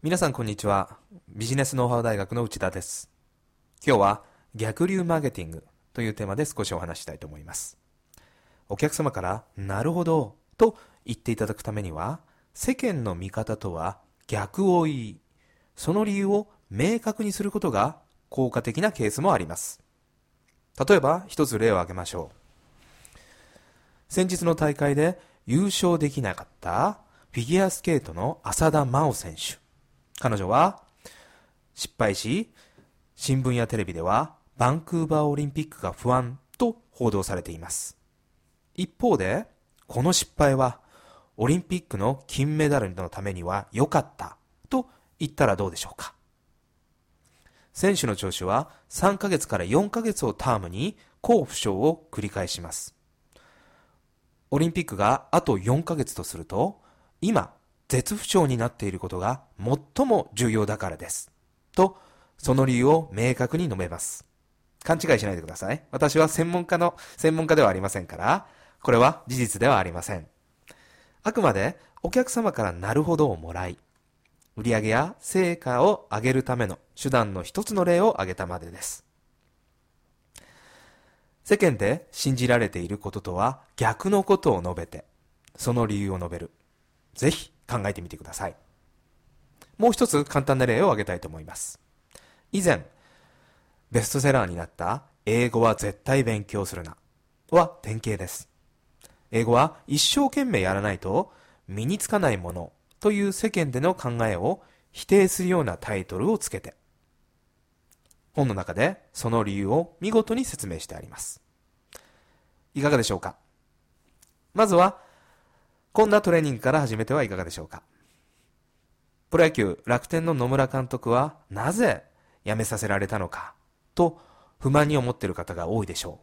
皆さんこんにちは。ビジネスノウハウ大学の内田です。今日は逆流マーケティングというテーマで少しお話したいと思います。お客様からなるほどと言っていただくためには世間の見方とは逆を言い、その理由を明確にすることが効果的なケースもあります。例えば一つ例を挙げましょう。先日の大会で優勝できなかったフィギュアスケートの浅田真央選手。彼女は失敗し、新聞やテレビではバンクーバーオリンピックが不安と報道されています。一方で、この失敗はオリンピックの金メダルのためには良かったと言ったらどうでしょうか。選手の調子は3ヶ月から4ヶ月をタームに好不調を繰り返します。オリンピックがあと4ヶ月とすると、今絶不調になっていることが最も重要だからです。と、その理由を明確に述べます。勘違いしないでください。私は専門家の、専門家ではありませんから、これは事実ではありません。あくまでお客様からなるほどをもらい、売上や成果を上げるための手段の一つの例を挙げたまでです。世間で信じられていることとは逆のことを述べて、その理由を述べる。ぜひ考えてみてください。もう一つ簡単な例を挙げたいと思います。以前、ベストセラーになった英語は絶対勉強するなは典型です。英語は一生懸命やらないと身につかないものという世間での考えを否定するようなタイトルをつけて、本の中でその理由を見事に説明してあります。いかがでしょうか？まずはこんなトレーニングから始めてはいかがでしょうか？プロ野球楽天の野村監督はなぜ辞めさせられたのか？と不満に思っている方が多いでしょ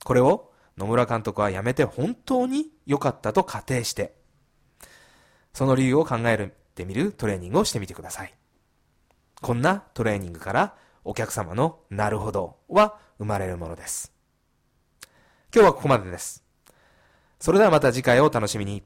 う。これを野村監督は辞めて本当に良かったと仮定して、その理由を考えてみるトレーニングをしてみてください。こんなトレーニングからお客様のなるほどは生まれるものです。今日はここまでです。それではまた次回をお楽しみに。